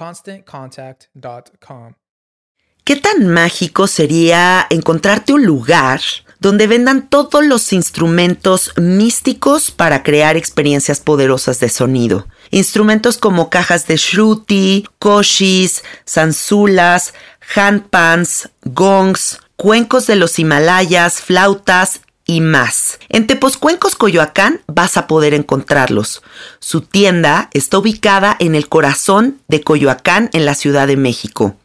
ConstantContact.com. ¿Qué tan mágico sería encontrarte un lugar donde vendan todos los instrumentos místicos para crear experiencias poderosas de sonido? Instrumentos como cajas de shruti, koshis, zanzulas, handpans, gongs, cuencos de los Himalayas, flautas y más. En Tepozcuencos, Coyoacán, vas a poder encontrarlos. Su tienda está ubicada en el corazón de Coyoacán, en la Ciudad de México.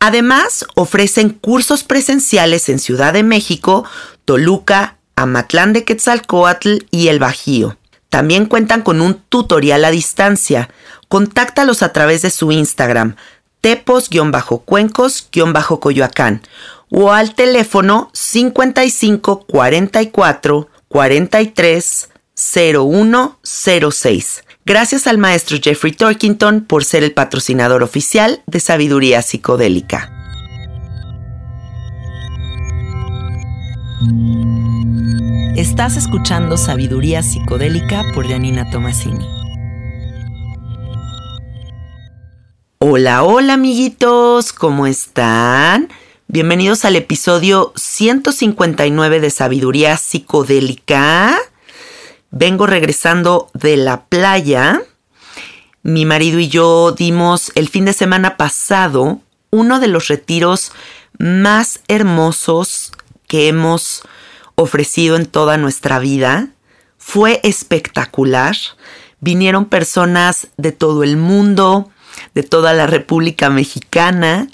Además, ofrecen cursos presenciales en Ciudad de México, Toluca, Amatlán de Quetzalcoatl y El Bajío. También cuentan con un tutorial a distancia. Contáctalos a través de su Instagram, tepos-cuencos-coyoacán o al teléfono 55 44 43 0106. Gracias al maestro Jeffrey Torkington por ser el patrocinador oficial de Sabiduría Psicodélica. Estás escuchando Sabiduría Psicodélica por Janina Tomasini. Hola, hola amiguitos, ¿cómo están? Bienvenidos al episodio 159 de Sabiduría Psicodélica. Vengo regresando de la playa. Mi marido y yo dimos el fin de semana pasado uno de los retiros más hermosos que hemos ofrecido en toda nuestra vida. Fue espectacular. Vinieron personas de todo el mundo, de toda la República Mexicana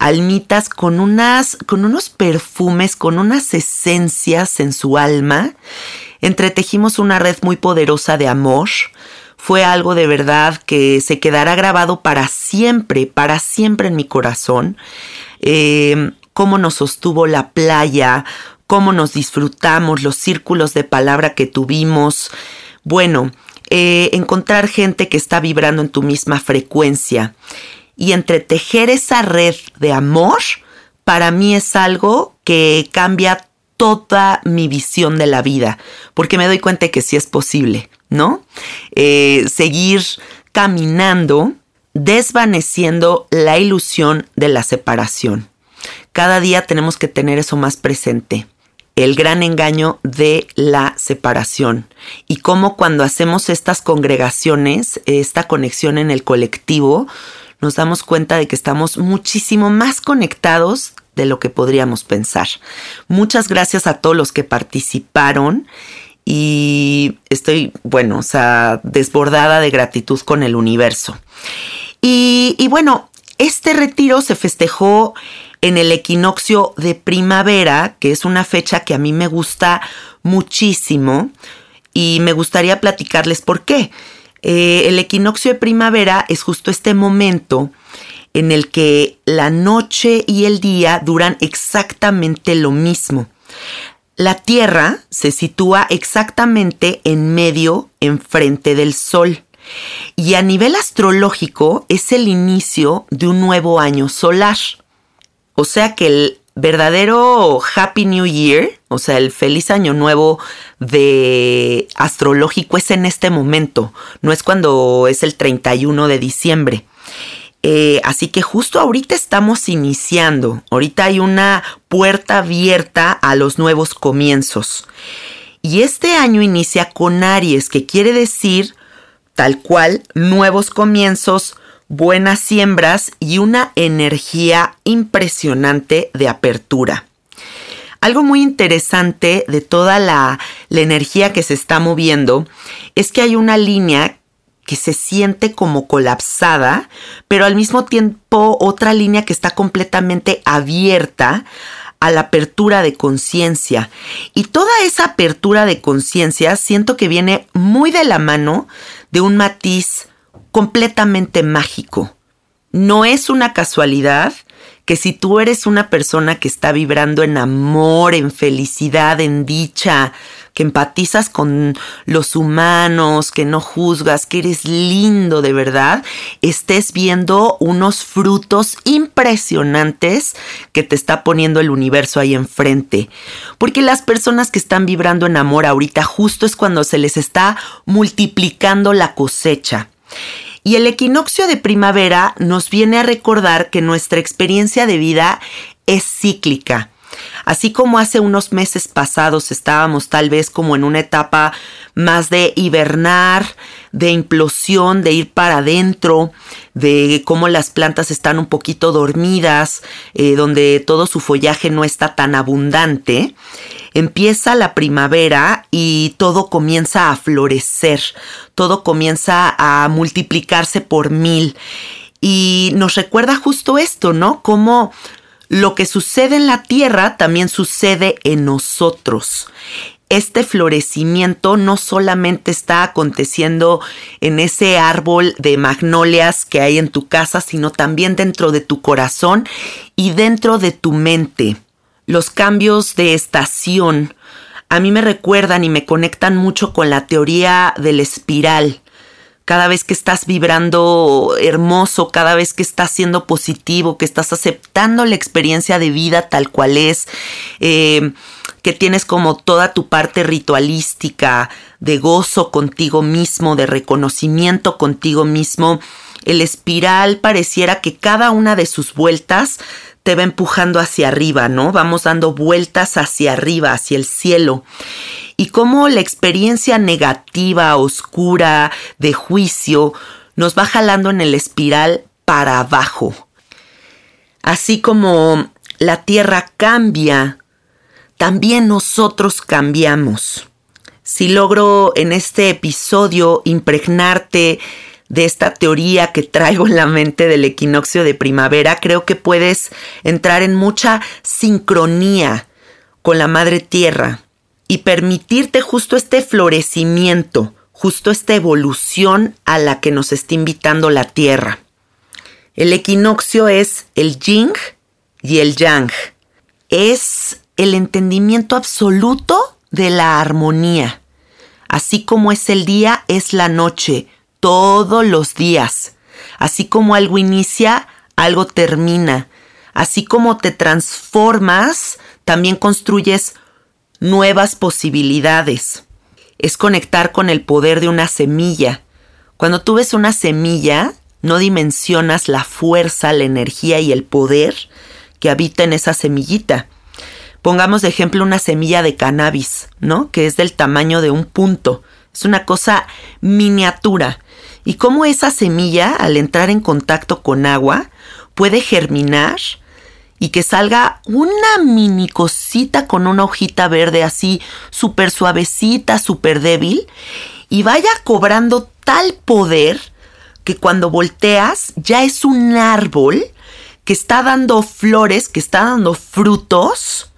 almitas con unas con unos perfumes, con unas esencias en su alma. Entretejimos una red muy poderosa de amor. Fue algo de verdad que se quedará grabado para siempre, para siempre en mi corazón. Eh, cómo nos sostuvo la playa, cómo nos disfrutamos, los círculos de palabra que tuvimos. Bueno, eh, encontrar gente que está vibrando en tu misma frecuencia y entretejer esa red de amor, para mí es algo que cambia toda mi visión de la vida, porque me doy cuenta que sí es posible, ¿no? Eh, seguir caminando, desvaneciendo la ilusión de la separación. Cada día tenemos que tener eso más presente el gran engaño de la separación y cómo cuando hacemos estas congregaciones, esta conexión en el colectivo, nos damos cuenta de que estamos muchísimo más conectados de lo que podríamos pensar. Muchas gracias a todos los que participaron y estoy, bueno, o sea, desbordada de gratitud con el universo. Y, y bueno, este retiro se festejó en el equinoccio de primavera, que es una fecha que a mí me gusta muchísimo y me gustaría platicarles por qué. Eh, el equinoccio de primavera es justo este momento en el que la noche y el día duran exactamente lo mismo. La Tierra se sitúa exactamente en medio, enfrente del Sol. Y a nivel astrológico es el inicio de un nuevo año solar. O sea que el verdadero Happy New Year, o sea, el feliz año nuevo de astrológico es en este momento, no es cuando es el 31 de diciembre. Eh, así que justo ahorita estamos iniciando, ahorita hay una puerta abierta a los nuevos comienzos. Y este año inicia con Aries, que quiere decir tal cual nuevos comienzos, buenas siembras y una energía impresionante de apertura. Algo muy interesante de toda la, energía que se está moviendo es que hay una línea que se siente como colapsada, pero al mismo tiempo otra línea que está completamente abierta a la apertura de conciencia. Y toda esa apertura de conciencia siento que viene muy de la mano de un matiz completamente mágico. No es una casualidad que si tú eres una persona que está vibrando en amor, en felicidad, en dicha, que empatizas con los humanos, que no juzgas, que eres lindo de verdad, estés viendo unos frutos impresionantes que te está poniendo el universo ahí enfrente. Porque las personas que están vibrando en amor ahorita justo es cuando se les está multiplicando la cosecha. Y el equinoccio de primavera nos viene a recordar que nuestra experiencia de vida es cíclica. Así como hace unos meses pasados estábamos tal vez como en una etapa más de hibernar, de implosión, de ir para adentro, de cómo las plantas están un poquito dormidas, eh, donde todo su follaje no está tan abundante, empieza la primavera y todo comienza a florecer, todo comienza a multiplicarse por mil. Y nos recuerda justo esto, ¿no? Cómo lo que sucede en la tierra también sucede en nosotros este florecimiento no solamente está aconteciendo en ese árbol de magnolias que hay en tu casa, sino también dentro de tu corazón y dentro de tu mente. Los cambios de estación a mí me recuerdan y me conectan mucho con la teoría del espiral cada vez que estás vibrando hermoso, cada vez que estás siendo positivo, que estás aceptando la experiencia de vida tal cual es, eh, que tienes como toda tu parte ritualística, de gozo contigo mismo, de reconocimiento contigo mismo, el espiral pareciera que cada una de sus vueltas te va empujando hacia arriba, ¿no? Vamos dando vueltas hacia arriba, hacia el cielo y cómo la experiencia negativa, oscura, de juicio, nos va jalando en el espiral para abajo. Así como la Tierra cambia, también nosotros cambiamos. Si logro en este episodio impregnarte de esta teoría que traigo en la mente del equinoccio de primavera, creo que puedes entrar en mucha sincronía con la Madre Tierra y permitirte justo este florecimiento, justo esta evolución a la que nos está invitando la Tierra. El equinoccio es el yin y el yang. Es el entendimiento absoluto de la armonía. Así como es el día, es la noche, todos los días. Así como algo inicia, algo termina. Así como te transformas, también construyes nuevas posibilidades. Es conectar con el poder de una semilla. Cuando tú ves una semilla, no dimensionas la fuerza, la energía y el poder que habita en esa semillita. Pongamos de ejemplo una semilla de cannabis, ¿no? Que es del tamaño de un punto. Es una cosa miniatura. Y cómo esa semilla, al entrar en contacto con agua, puede germinar y que salga una mini cosita con una hojita verde así súper suavecita, súper débil y vaya cobrando tal poder que cuando volteas ya es un árbol que está dando flores, que está dando frutos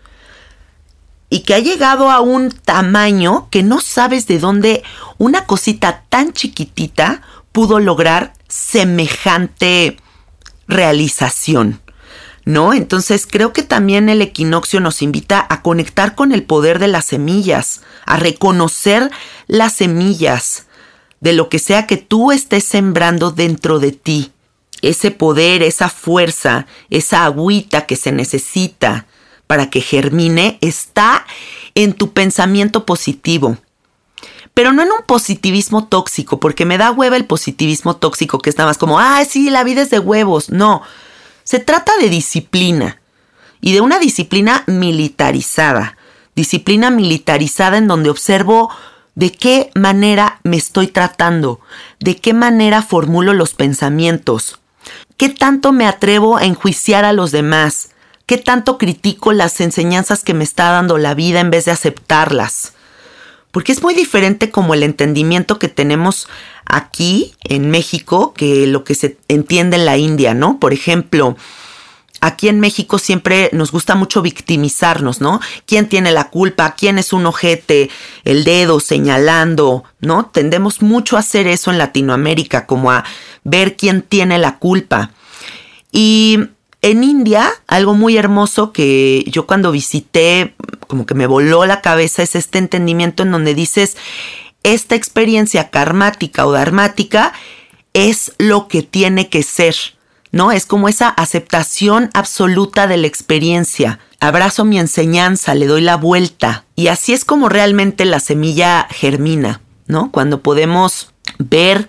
y que ha llegado a un tamaño que no sabes de dónde una cosita tan chiquitita pudo lograr semejante realización. ¿No? Entonces creo que también el equinoccio nos invita a conectar con el poder de las semillas, a reconocer las semillas de lo que sea que tú estés sembrando dentro de ti. Ese poder, esa fuerza, esa agüita que se necesita para que germine está en tu pensamiento positivo. Pero no en un positivismo tóxico, porque me da hueva el positivismo tóxico, que es nada más como, ah, sí, la vida es de huevos. No, se trata de disciplina y de una disciplina militarizada. Disciplina militarizada en donde observo de qué manera me estoy tratando, de qué manera formulo los pensamientos, qué tanto me atrevo a enjuiciar a los demás, qué tanto critico las enseñanzas que me está dando la vida en vez de aceptarlas. Porque es muy diferente como el entendimiento que tenemos aquí en México que lo que se entiende en la India, ¿no? Por ejemplo, aquí en México siempre nos gusta mucho victimizarnos, ¿no? ¿Quién tiene la culpa? ¿Quién es un ojete? El dedo señalando, ¿no? Tendemos mucho a hacer eso en Latinoamérica, como a ver quién tiene la culpa. Y en India, algo muy hermoso que yo cuando visité, como que me voló la cabeza, es este entendimiento en donde dices, esta experiencia karmática o dharmática es lo que tiene que ser ¿no? Es como esa aceptación absoluta de la experiencia. Abrazo mi enseñanza, le doy la vuelta. Y así es como realmente la semilla germina, ¿no? Cuando podemos ver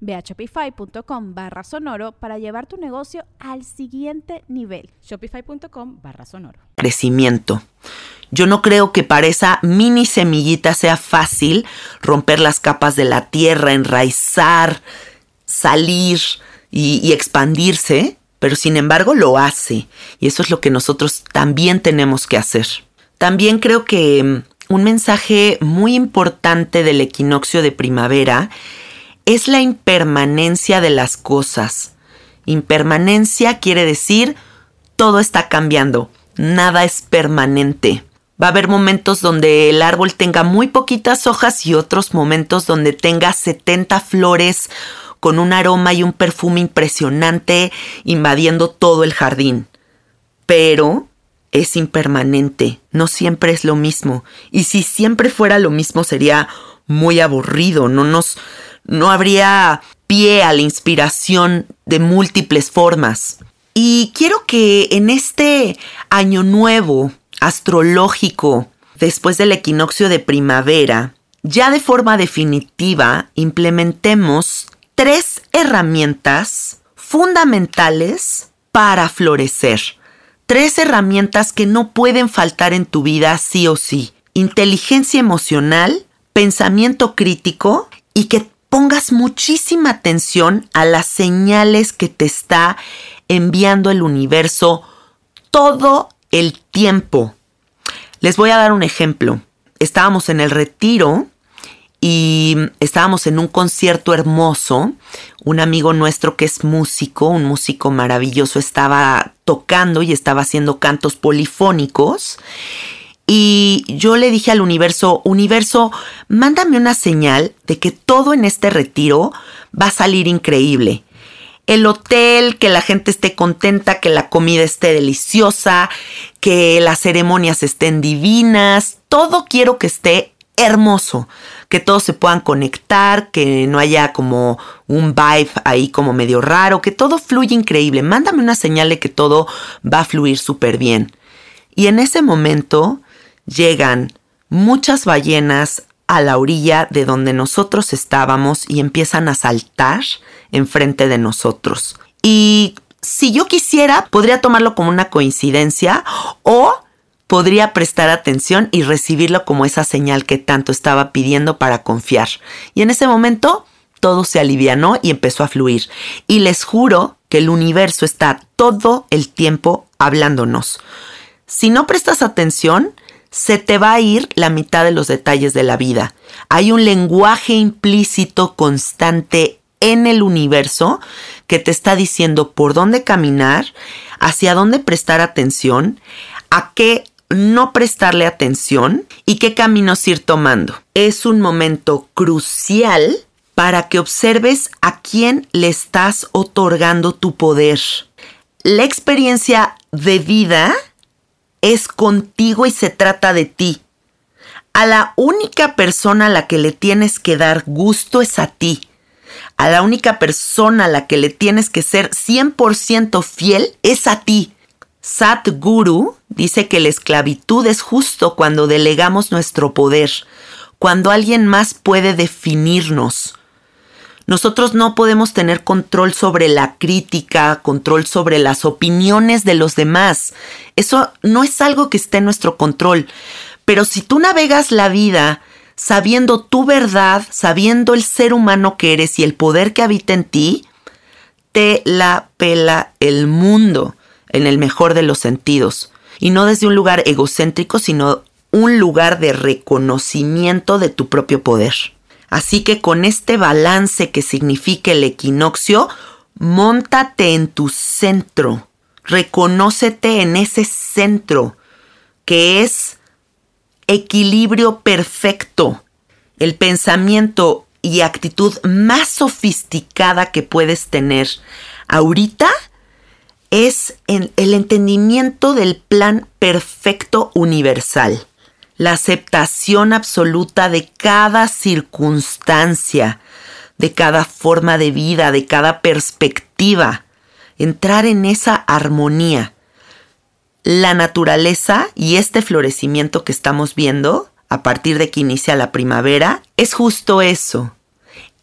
Ve a shopify.com barra sonoro para llevar tu negocio al siguiente nivel. Shopify.com barra sonoro. Crecimiento. Yo no creo que para esa mini semillita sea fácil romper las capas de la tierra, enraizar, salir y, y expandirse, pero sin embargo lo hace. Y eso es lo que nosotros también tenemos que hacer. También creo que mm, un mensaje muy importante del equinoccio de primavera es la impermanencia de las cosas. Impermanencia quiere decir todo está cambiando, nada es permanente. Va a haber momentos donde el árbol tenga muy poquitas hojas y otros momentos donde tenga 70 flores con un aroma y un perfume impresionante invadiendo todo el jardín. Pero es impermanente, no siempre es lo mismo. Y si siempre fuera lo mismo sería muy aburrido, no nos no habría pie a la inspiración de múltiples formas. Y quiero que en este año nuevo astrológico, después del equinoccio de primavera, ya de forma definitiva implementemos tres herramientas fundamentales para florecer. Tres herramientas que no pueden faltar en tu vida sí o sí. Inteligencia emocional, pensamiento crítico y que pongas muchísima atención a las señales que te está enviando el universo todo el tiempo. Les voy a dar un ejemplo. Estábamos en el retiro y estábamos en un concierto hermoso. Un amigo nuestro que es músico, un músico maravilloso, estaba tocando y estaba haciendo cantos polifónicos. Y yo le dije al universo, universo, mándame una señal de que todo en este retiro va a salir increíble. El hotel, que la gente esté contenta, que la comida esté deliciosa, que las ceremonias estén divinas, todo quiero que esté hermoso, que todos se puedan conectar, que no haya como un vibe ahí como medio raro, que todo fluya increíble. Mándame una señal de que todo va a fluir súper bien. Y en ese momento llegan muchas ballenas a la orilla de donde nosotros estábamos y empiezan a saltar enfrente de nosotros. Y si yo quisiera, podría tomarlo como una coincidencia o podría prestar atención y recibirlo como esa señal que tanto estaba pidiendo para confiar. Y en ese momento todo se alivianó y empezó a fluir. Y les juro que el universo está todo el tiempo hablándonos. Si no prestas atención, se te va a ir la mitad de los detalles de la vida. Hay un lenguaje implícito constante en el universo que te está diciendo por dónde caminar, hacia dónde prestar atención, a qué no prestarle atención y qué caminos ir tomando. Es un momento crucial para que observes a quién le estás otorgando tu poder. La experiencia de vida es contigo y se trata de ti. A la única persona a la que le tienes que dar gusto es a ti. A la única persona a la que le tienes que ser 100% fiel es a ti. Satguru dice que la esclavitud es justo cuando delegamos nuestro poder, cuando alguien más puede definirnos. Nosotros no podemos tener control sobre la crítica, control sobre las opiniones de los demás. Eso no es algo que esté en nuestro control. Pero si tú navegas la vida sabiendo tu verdad, sabiendo el ser humano que eres y el poder que habita en ti, te la pela el mundo en el mejor de los sentidos, y no desde un lugar egocéntrico, sino un lugar de reconocimiento de tu propio poder. Así que con este balance que significa el equinoccio, montate en tu centro, reconócete en ese centro que es equilibrio perfecto, el pensamiento y actitud más sofisticada que puedes tener ahorita es en el entendimiento del plan perfecto universal, la aceptación absoluta de cada circunstancia, de cada forma de vida, de cada perspectiva, entrar en esa armonía. La naturaleza y este florecimiento que estamos viendo a partir de que inicia la primavera es justo eso,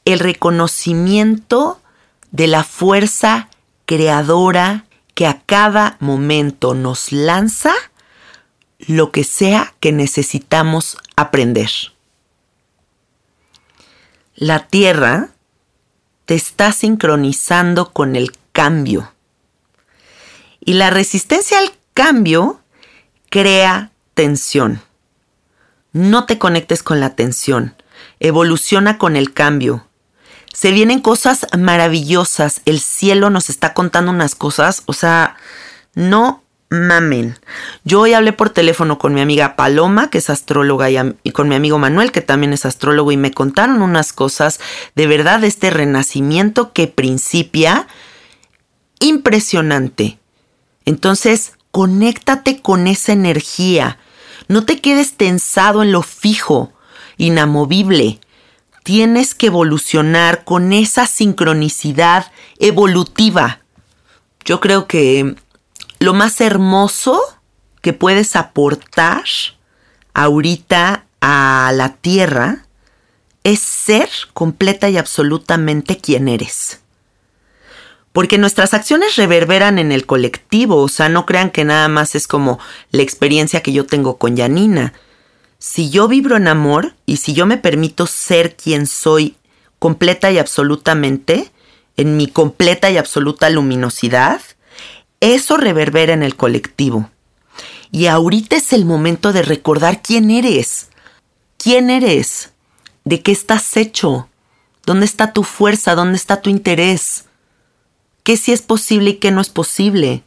el reconocimiento de la fuerza creadora que a cada momento nos lanza lo que sea que necesitamos aprender. La Tierra te está sincronizando con el cambio. Y la resistencia al cambio crea tensión. No te conectes con la tensión. Evoluciona con el cambio. Se vienen cosas maravillosas. El cielo nos está contando unas cosas. O sea, no mamen. Yo hoy hablé por teléfono con mi amiga Paloma, que es astróloga, y, con mi amigo Manuel, que también es astrólogo, y me contaron unas cosas de verdad de este renacimiento que principia impresionante. Entonces, conéctate con esa energía. No te quedes tensado en lo fijo, inamovible tienes que evolucionar con esa sincronicidad evolutiva. Yo creo que lo más hermoso que puedes aportar ahorita a la tierra es ser completa y absolutamente quien eres. Porque nuestras acciones reverberan en el colectivo, o sea, no crean que nada más es como la experiencia que yo tengo con Janina si yo vibro en amor y si yo me permito ser quien soy completa y absolutamente, en mi completa y absoluta luminosidad, eso reverbera en el colectivo. Y ahorita es el momento de recordar quién eres. ¿Quién eres? de qué estás hecho, dónde está tu fuerza, dónde está tu interés, qué sí es posible y qué no es posible.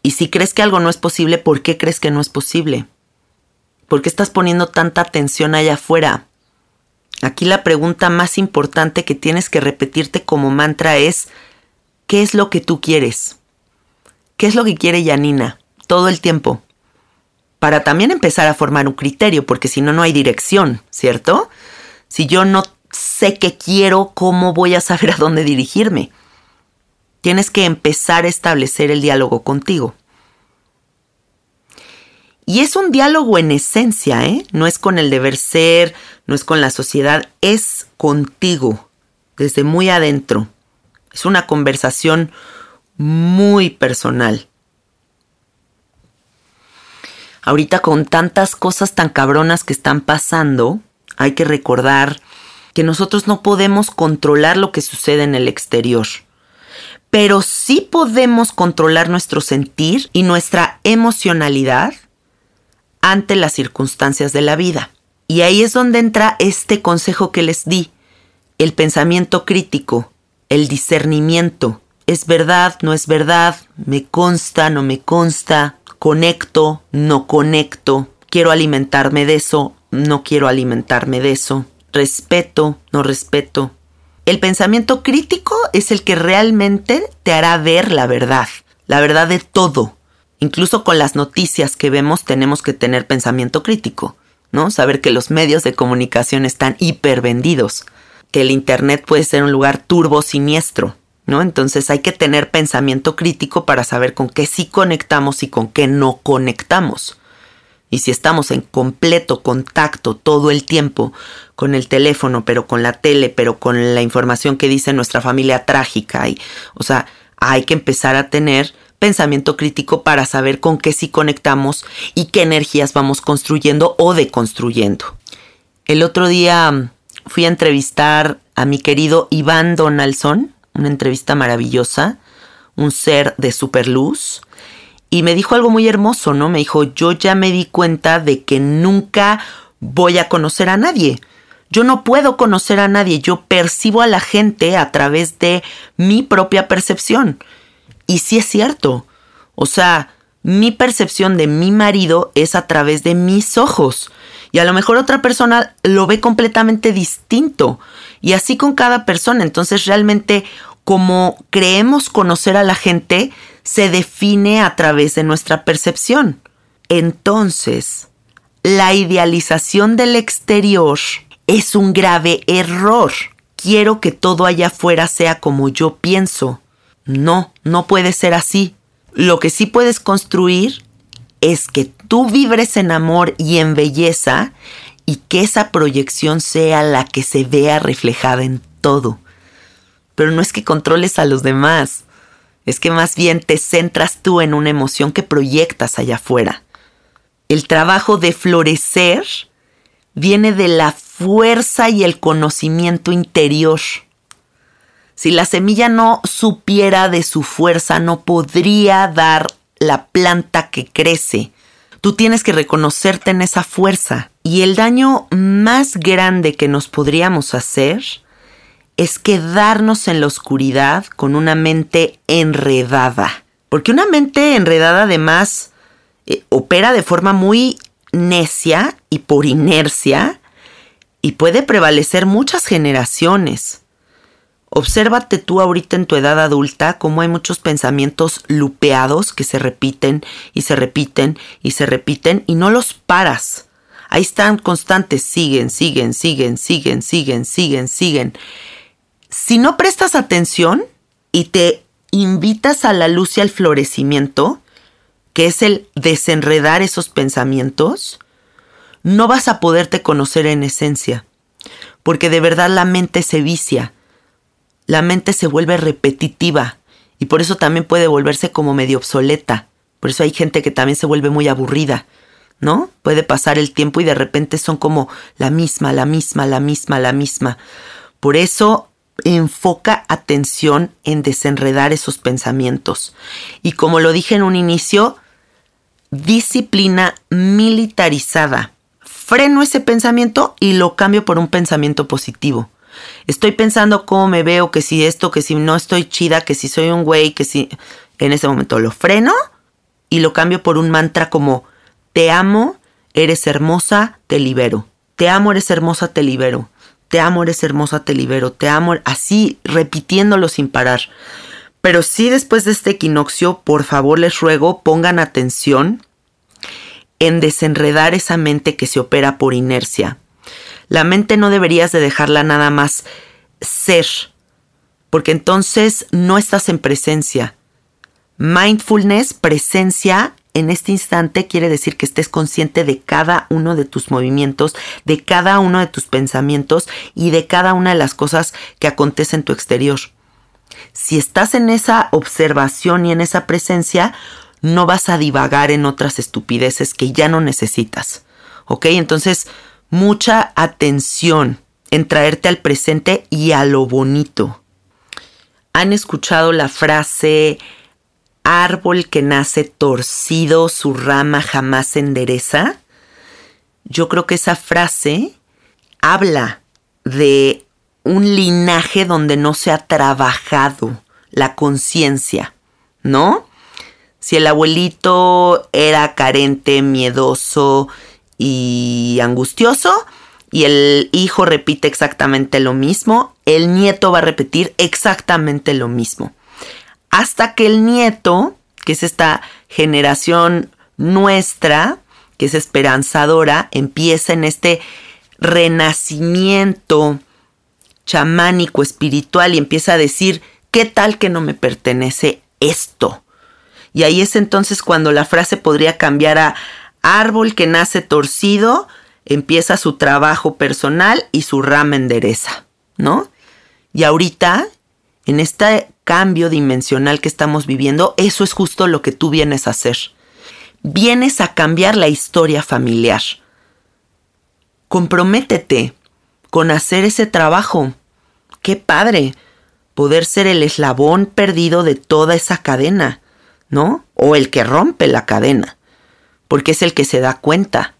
Y si crees que algo no es posible, ¿por qué crees que no es posible? ¿Por qué estás poniendo tanta atención allá afuera? Aquí la pregunta más importante que tienes que repetirte como mantra es, ¿qué es lo que tú quieres? ¿Qué es lo que quiere Yanina? Todo el tiempo. Para también empezar a formar un criterio, porque si no, no hay dirección, ¿cierto? Si yo no sé qué quiero, ¿cómo voy a saber a dónde dirigirme? Tienes que empezar a establecer el diálogo contigo. Y es un diálogo en esencia, ¿eh? No es con el deber ser, no es con la sociedad, es contigo, desde muy adentro. Es una conversación muy personal. Ahorita con tantas cosas tan cabronas que están pasando, hay que recordar que nosotros no podemos controlar lo que sucede en el exterior pero sí podemos controlar nuestro sentir y nuestra emocionalidad ante las circunstancias de la vida. Y ahí es donde entra este consejo que les di, el pensamiento crítico, el discernimiento. ¿Es verdad? ¿No es verdad? ¿Me consta? ¿No me consta? ¿Conecto? ¿No conecto? ¿Quiero alimentarme de eso? ¿No quiero alimentarme de eso? ¿Respeto? ¿No respeto? El pensamiento crítico es el que realmente te hará ver la verdad, la verdad de todo. Incluso con las noticias que vemos tenemos que tener pensamiento crítico, ¿no? Saber que los medios de comunicación están hipervendidos, que el Internet puede ser un lugar turbo siniestro, ¿no? Entonces hay que tener pensamiento crítico para saber con qué sí conectamos y con qué no conectamos. Y si estamos en completo contacto todo el tiempo con el teléfono, pero con la tele, pero con la información que dice nuestra familia trágica, y, o sea, hay que empezar a tener pensamiento crítico para saber con qué sí conectamos y qué energías vamos construyendo o deconstruyendo. El otro día mm, fui a entrevistar a mi querido Iván Donaldson, una entrevista maravillosa, un ser de superluz, y me dijo algo muy hermoso, ¿no? Me dijo, yo ya me di cuenta de que nunca voy a conocer a nadie. Yo no puedo conocer a nadie, yo percibo a la gente a través de mi propia percepción. Y sí es cierto. O sea, mi percepción de mi marido es a través de mis ojos. Y a lo mejor otra persona lo ve completamente distinto. Y así con cada persona. Entonces realmente como creemos conocer a la gente, se define a través de nuestra percepción. Entonces, la idealización del exterior es un grave error. Quiero que todo allá afuera sea como yo pienso. No, no puede ser así. Lo que sí puedes construir es que tú vibres en amor y en belleza y que esa proyección sea la que se vea reflejada en todo. Pero no es que controles a los demás, es que más bien te centras tú en una emoción que proyectas allá afuera. El trabajo de florecer viene de la fuerza y el conocimiento interior. Si la semilla no supiera de su fuerza, no podría dar la planta que crece. Tú tienes que reconocerte en esa fuerza. Y el daño más grande que nos podríamos hacer es quedarnos en la oscuridad con una mente enredada. Porque una mente enredada además eh, opera de forma muy necia y por inercia y puede prevalecer muchas generaciones. Obsérvate tú ahorita en tu edad adulta cómo hay muchos pensamientos lupeados que se repiten y se repiten y se repiten y no los paras. Ahí están constantes, siguen, siguen, siguen, siguen, siguen, siguen, siguen. Si no prestas atención y te invitas a la luz y al florecimiento, que es el desenredar esos pensamientos, no vas a poderte conocer en esencia, porque de verdad la mente se vicia, la mente se vuelve repetitiva y por eso también puede volverse como medio obsoleta. Por eso hay gente que también se vuelve muy aburrida, ¿no? Puede pasar el tiempo y de repente son como la misma, la misma, la misma, la misma. Por eso enfoca atención en desenredar esos pensamientos. Y como lo dije en un inicio, disciplina militarizada, freno ese pensamiento y lo cambio por un pensamiento positivo. Estoy pensando cómo me veo, que si esto, que si no estoy chida, que si soy un güey, que si... En ese momento lo freno y lo cambio por un mantra como te amo, eres hermosa, te libero. Te amo, eres hermosa, te libero. Te amo, eres hermosa, te libero. Te amo, así repitiéndolo sin parar. Pero sí después de este equinoccio, por favor les ruego, pongan atención en desenredar esa mente que se opera por inercia. La mente no deberías de dejarla nada más ser, porque entonces no estás en presencia. Mindfulness, presencia en este instante quiere decir que estés consciente de cada uno de tus movimientos, de cada uno de tus pensamientos y de cada una de las cosas que acontecen en tu exterior. Si estás en esa observación y en esa presencia, no vas a divagar en otras estupideces que ya no necesitas. ¿Ok? Entonces, mucha atención en traerte al presente y a lo bonito. ¿Han escuchado la frase árbol que nace torcido, su rama jamás se endereza? Yo creo que esa frase habla de un linaje donde no se ha trabajado la conciencia, ¿no? Si el abuelito era carente, miedoso y angustioso, y el hijo repite exactamente lo mismo, el nieto va a repetir exactamente lo mismo. Hasta que el nieto, que es esta generación nuestra, que es esperanzadora, empieza en este renacimiento chamánico, espiritual y empieza a decir, ¿qué tal que no me pertenece esto? Y ahí es entonces cuando la frase podría cambiar a árbol que nace torcido, empieza su trabajo personal y su rama endereza, ¿no? Y ahorita, en este cambio dimensional que estamos viviendo, eso es justo lo que tú vienes a hacer. Vienes a cambiar la historia familiar. Comprométete con hacer ese trabajo. Qué padre poder ser el eslabón perdido de toda esa cadena, ¿no? O el que rompe la cadena, porque es el que se da cuenta.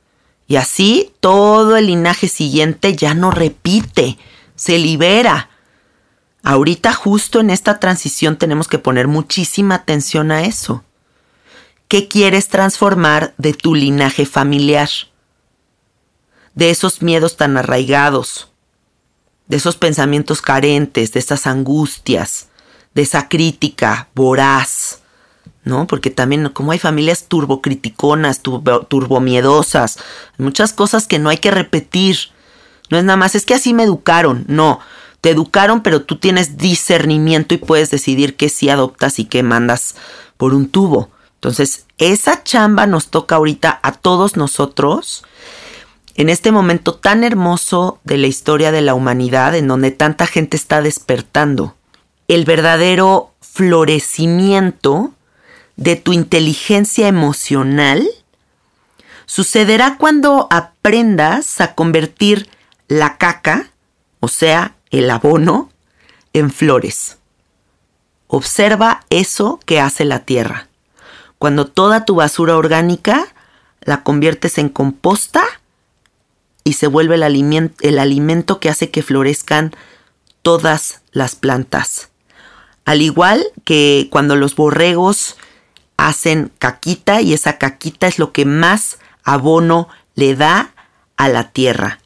Y así todo el linaje siguiente ya no repite, se libera. Ahorita justo en esta transición tenemos que poner muchísima atención a eso. ¿Qué quieres transformar de tu linaje familiar? De esos miedos tan arraigados, de esos pensamientos carentes, de esas angustias, de esa crítica voraz, ¿no? Porque también como hay familias turbocriticonas, turbo, turbomiedosas, muchas cosas que no hay que repetir. No es nada más, es que así me educaron, no. Te educaron, pero tú tienes discernimiento y puedes decidir qué sí adoptas y qué mandas por un tubo. Entonces, esa chamba nos toca ahorita a todos nosotros en este momento tan hermoso de la historia de la humanidad, en donde tanta gente está despertando, el verdadero florecimiento de tu inteligencia emocional sucederá cuando aprendas a convertir la caca, o sea, el abono, en flores. Observa eso que hace la tierra. Cuando toda tu basura orgánica la conviertes en composta y se vuelve el alimento, el alimento que hace que florezcan todas las plantas. Al igual que cuando los borregos hacen caquita y esa caquita es lo que más abono le da a la tierra.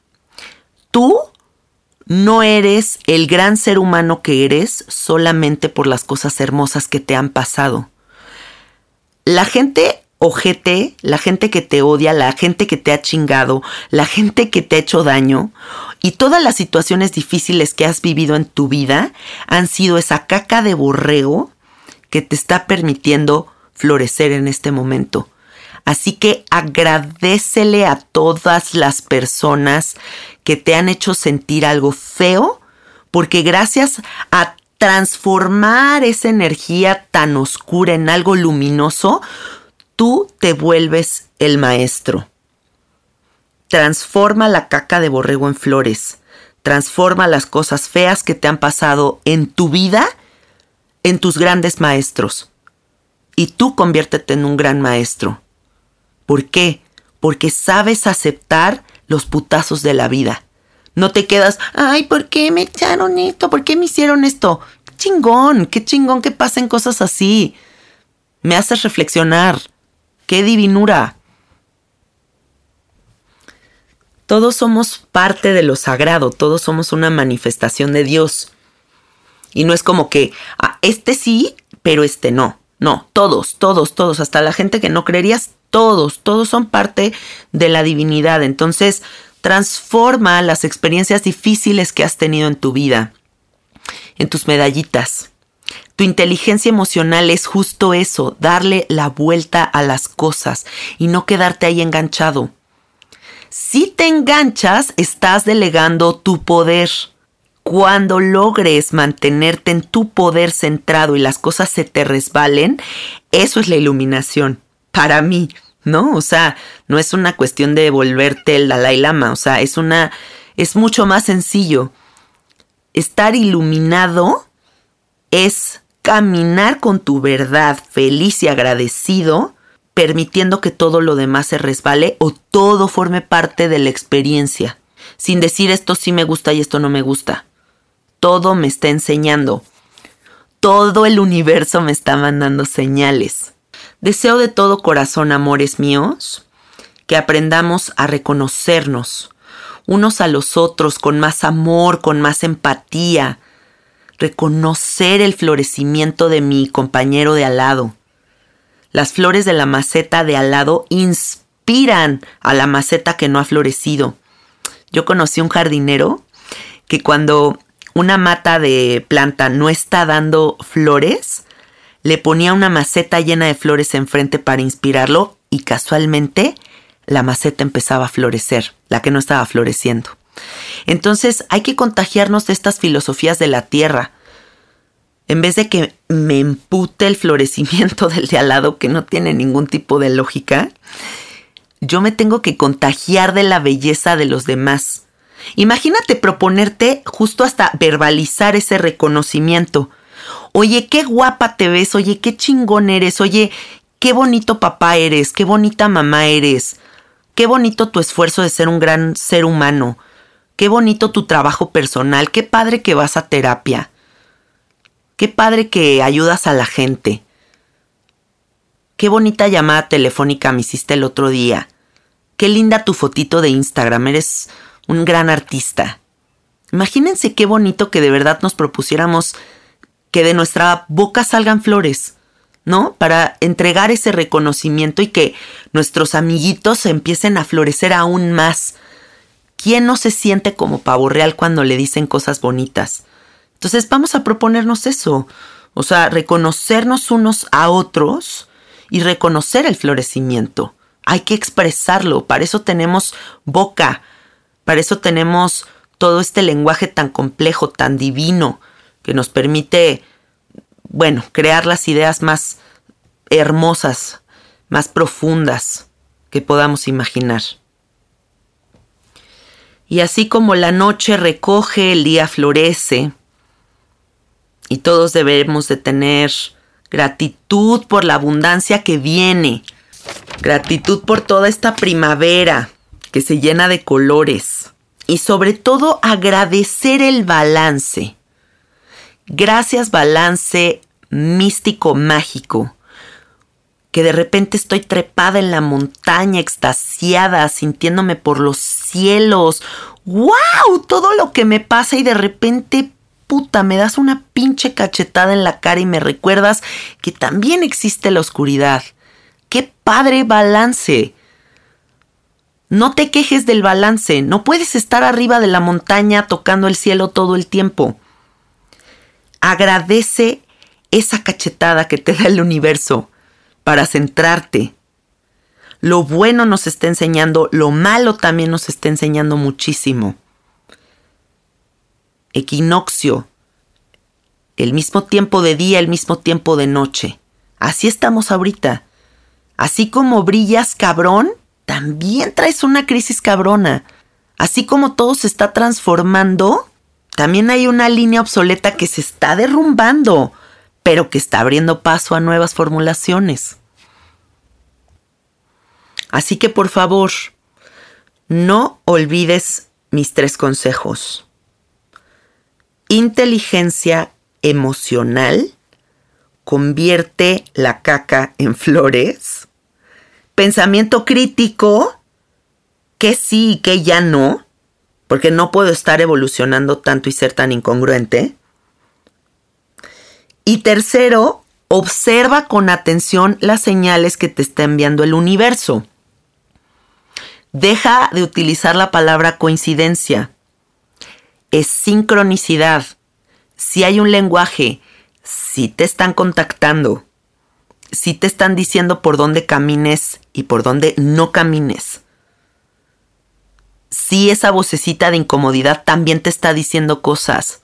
Tú no eres el gran ser humano que eres solamente por las cosas hermosas que te han pasado. La gente ojete, la gente que te odia, la gente que te ha chingado, la gente que te ha hecho daño y todas las situaciones difíciles que has vivido en tu vida han sido esa caca de borrego que te está permitiendo florecer en este momento. Así que agradecele a todas las personas que te han hecho sentir algo feo, porque gracias a transformar esa energía tan oscura en algo luminoso, tú te vuelves el maestro. Transforma la caca de borrego en flores. Transforma las cosas feas que te han pasado en tu vida en tus grandes maestros. Y tú conviértete en un gran maestro. ¿Por qué? Porque sabes aceptar los putazos de la vida. No te quedas, ay, ¿por qué me echaron esto? ¿Por qué me hicieron esto? chingón, qué chingón que pasen cosas así. Me haces reflexionar. Qué divinura. Todos somos parte de lo sagrado, todos somos una manifestación de Dios. Y no es como que, ah, este sí, pero este no. No, todos, todos, todos, hasta la gente que no creerías, todos, todos son parte de la divinidad. Entonces, transforma las experiencias difíciles que has tenido en tu vida en tus medallitas. Tu inteligencia emocional es justo eso, darle la vuelta a las cosas y no quedarte ahí enganchado. Si te enganchas, estás delegando tu poder. Cuando logres mantenerte en tu poder centrado y las cosas se te resbalen, eso es la iluminación. Para mí, ¿no? O sea, no es una cuestión de volverte el Dalai Lama, o sea, es una es mucho más sencillo estar iluminado es caminar con tu verdad feliz y agradecido, permitiendo que todo lo demás se resbale o todo forme parte de la experiencia, sin decir esto sí me gusta y esto no me gusta. Todo me está enseñando. Todo el universo me está mandando señales. Deseo de todo corazón, amores míos, que aprendamos a reconocernos, unos a los otros con más amor, con más empatía, reconocer el florecimiento de mi compañero de al lado. Las flores de la maceta de al lado inspiran a la maceta que no ha florecido. Yo conocí un jardinero que cuando una mata de planta no está dando flores, le ponía una maceta llena de flores enfrente para inspirarlo y casualmente la maceta empezaba a florecer, la que no estaba floreciendo. Entonces hay que contagiarnos de estas filosofías de la tierra. En vez de que me empute el florecimiento del de al lado, que no tiene ningún tipo de lógica, yo me tengo que contagiar de la belleza de los demás. Imagínate proponerte justo hasta verbalizar ese reconocimiento. Oye, qué guapa te ves, oye, qué chingón eres, oye, qué bonito papá eres, qué bonita mamá eres. Qué bonito tu esfuerzo de ser un gran ser humano. Qué bonito tu trabajo personal. Qué padre que vas a terapia. Qué padre que ayudas a la gente. Qué bonita llamada telefónica me hiciste el otro día. Qué linda tu fotito de Instagram. Eres un gran artista. Imagínense qué bonito que de verdad nos propusiéramos que de nuestra boca salgan flores. ¿no? Para entregar ese reconocimiento y que nuestros amiguitos empiecen a florecer aún más. ¿Quién no se siente como pavo real cuando le dicen cosas bonitas? Entonces vamos a proponernos eso, o sea, reconocernos unos a otros y reconocer el florecimiento. Hay que expresarlo, para eso tenemos boca, para eso tenemos todo este lenguaje tan complejo, tan divino, que nos permite bueno, crear las ideas más hermosas, más profundas que podamos imaginar. Y así como la noche recoge, el día florece, y todos debemos de tener gratitud por la abundancia que viene, gratitud por toda esta primavera que se llena de colores, y sobre todo agradecer el balance Gracias balance místico mágico, que de repente estoy trepada en la montaña, extasiada, sintiéndome por los cielos. ¡Wow! Todo lo que me pasa y de repente, puta, me das una pinche cachetada en la cara y me recuerdas que también existe la oscuridad. ¡Qué padre balance! No te quejes del balance, no puedes estar arriba de la montaña tocando el cielo todo el tiempo. Agradece esa cachetada que te da el universo para centrarte. Lo bueno nos está enseñando, lo malo también nos está enseñando muchísimo. Equinoccio, el mismo tiempo de día, el mismo tiempo de noche. Así estamos ahorita. Así como brillas cabrón, también traes una crisis cabrona. Así como todo se está transformando, también hay una línea obsoleta que se está derrumbando, pero que está abriendo paso a nuevas formulaciones. Así que por favor, No olvides mis tres consejos. Inteligencia emocional convierte la caca en flores. Pensamiento crítico, que sí y que ya no, porque no puedo estar evolucionando tanto y ser tan incongruente. Y tercero, observa con atención las señales que te está enviando el universo. Deja de utilizar la palabra coincidencia. Es sincronicidad. Si hay un lenguaje, si te están contactando, si te están diciendo por dónde camines y por dónde no camines. Si esa vocecita de incomodidad también te está diciendo cosas.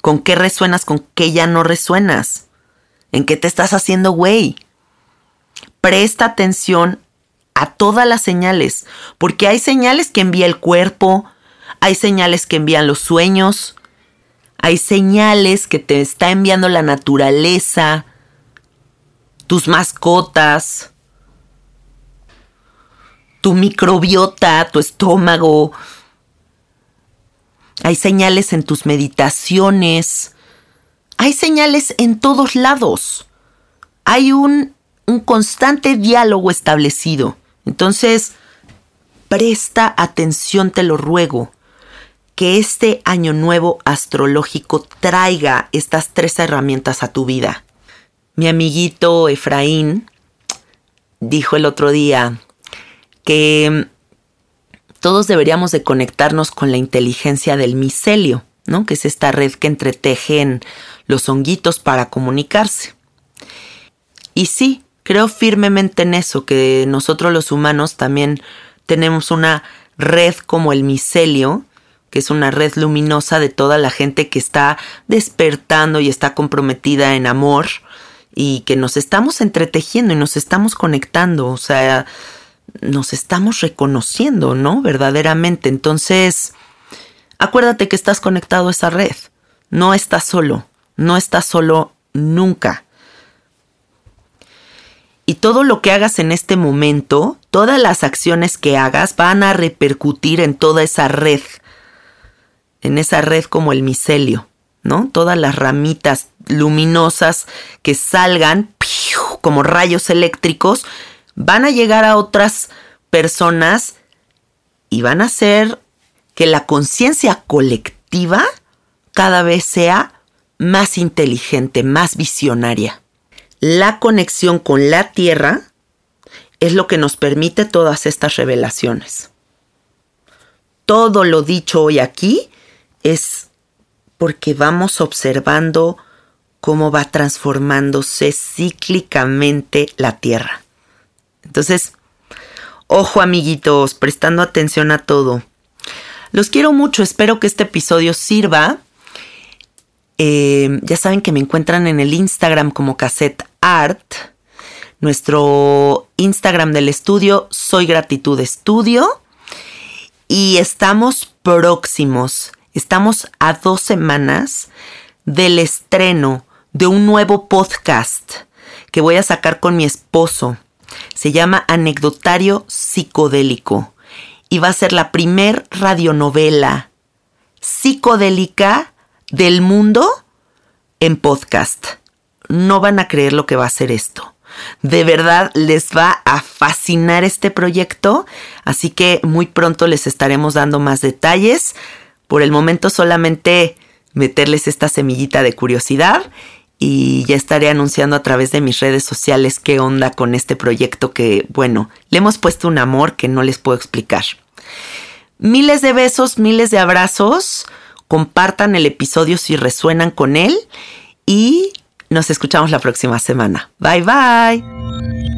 ¿Con qué resuenas? ¿Con qué ya no resuenas? ¿En qué te estás haciendo güey? Presta atención a todas las señales, porque hay señales que envía el cuerpo, hay señales que envían los sueños, hay señales que te está enviando la naturaleza, tus mascotas, tu microbiota, tu estómago. Hay señales en tus meditaciones. Hay señales en todos lados. Hay un, un constante diálogo establecido. Entonces, presta atención, te lo ruego, que este año nuevo astrológico traiga estas tres herramientas a tu vida. Mi amiguito Efraín dijo el otro día que todos deberíamos de conectarnos con la inteligencia del micelio, ¿no? Que es esta red que entretejen los honguitos para comunicarse. Y sí, creo firmemente en eso, que nosotros los humanos también tenemos una red como el micelio, que es una red luminosa de toda la gente que está despertando y está comprometida en amor y que nos estamos entretejiendo y nos estamos conectando, o sea, nos estamos reconociendo, ¿no? Verdaderamente. Entonces, acuérdate que estás conectado a esa red. No estás solo, no estás solo nunca. Y todo lo que hagas en este momento, todas las acciones que hagas van a repercutir en toda esa red, en esa red como el micelio, ¿no? Todas las ramitas luminosas que salgan como rayos eléctricos van a llegar a otras personas y van a hacer que la conciencia colectiva cada vez sea más inteligente, más visionaria la conexión con la tierra es lo que nos permite todas estas revelaciones. Todo lo dicho hoy aquí es porque vamos observando cómo va transformándose cíclicamente la tierra. Entonces, ojo amiguitos, prestando atención a todo. Los quiero mucho, espero que este episodio sirva eh, ya saben que me encuentran en el Instagram como Cassette Art. Nuestro Instagram del estudio, Soy Gratitud Estudio. Y estamos próximos, estamos a dos semanas del estreno de un nuevo podcast que voy a sacar con mi esposo. Se llama Anecdotario Psicodélico y va a ser la primer radionovela psicodélica del mundo en podcast. No van a creer lo que va a ser esto. De verdad les va a fascinar este proyecto, así que muy pronto les estaremos dando más detalles. Por el momento solamente meterles esta semillita de curiosidad y ya estaré anunciando a través de mis redes sociales qué onda con este proyecto que, bueno, le hemos puesto un amor que no les puedo explicar. Miles de besos, miles de abrazos compartan el episodio si resuenan con él y nos escuchamos la próxima semana. Bye bye.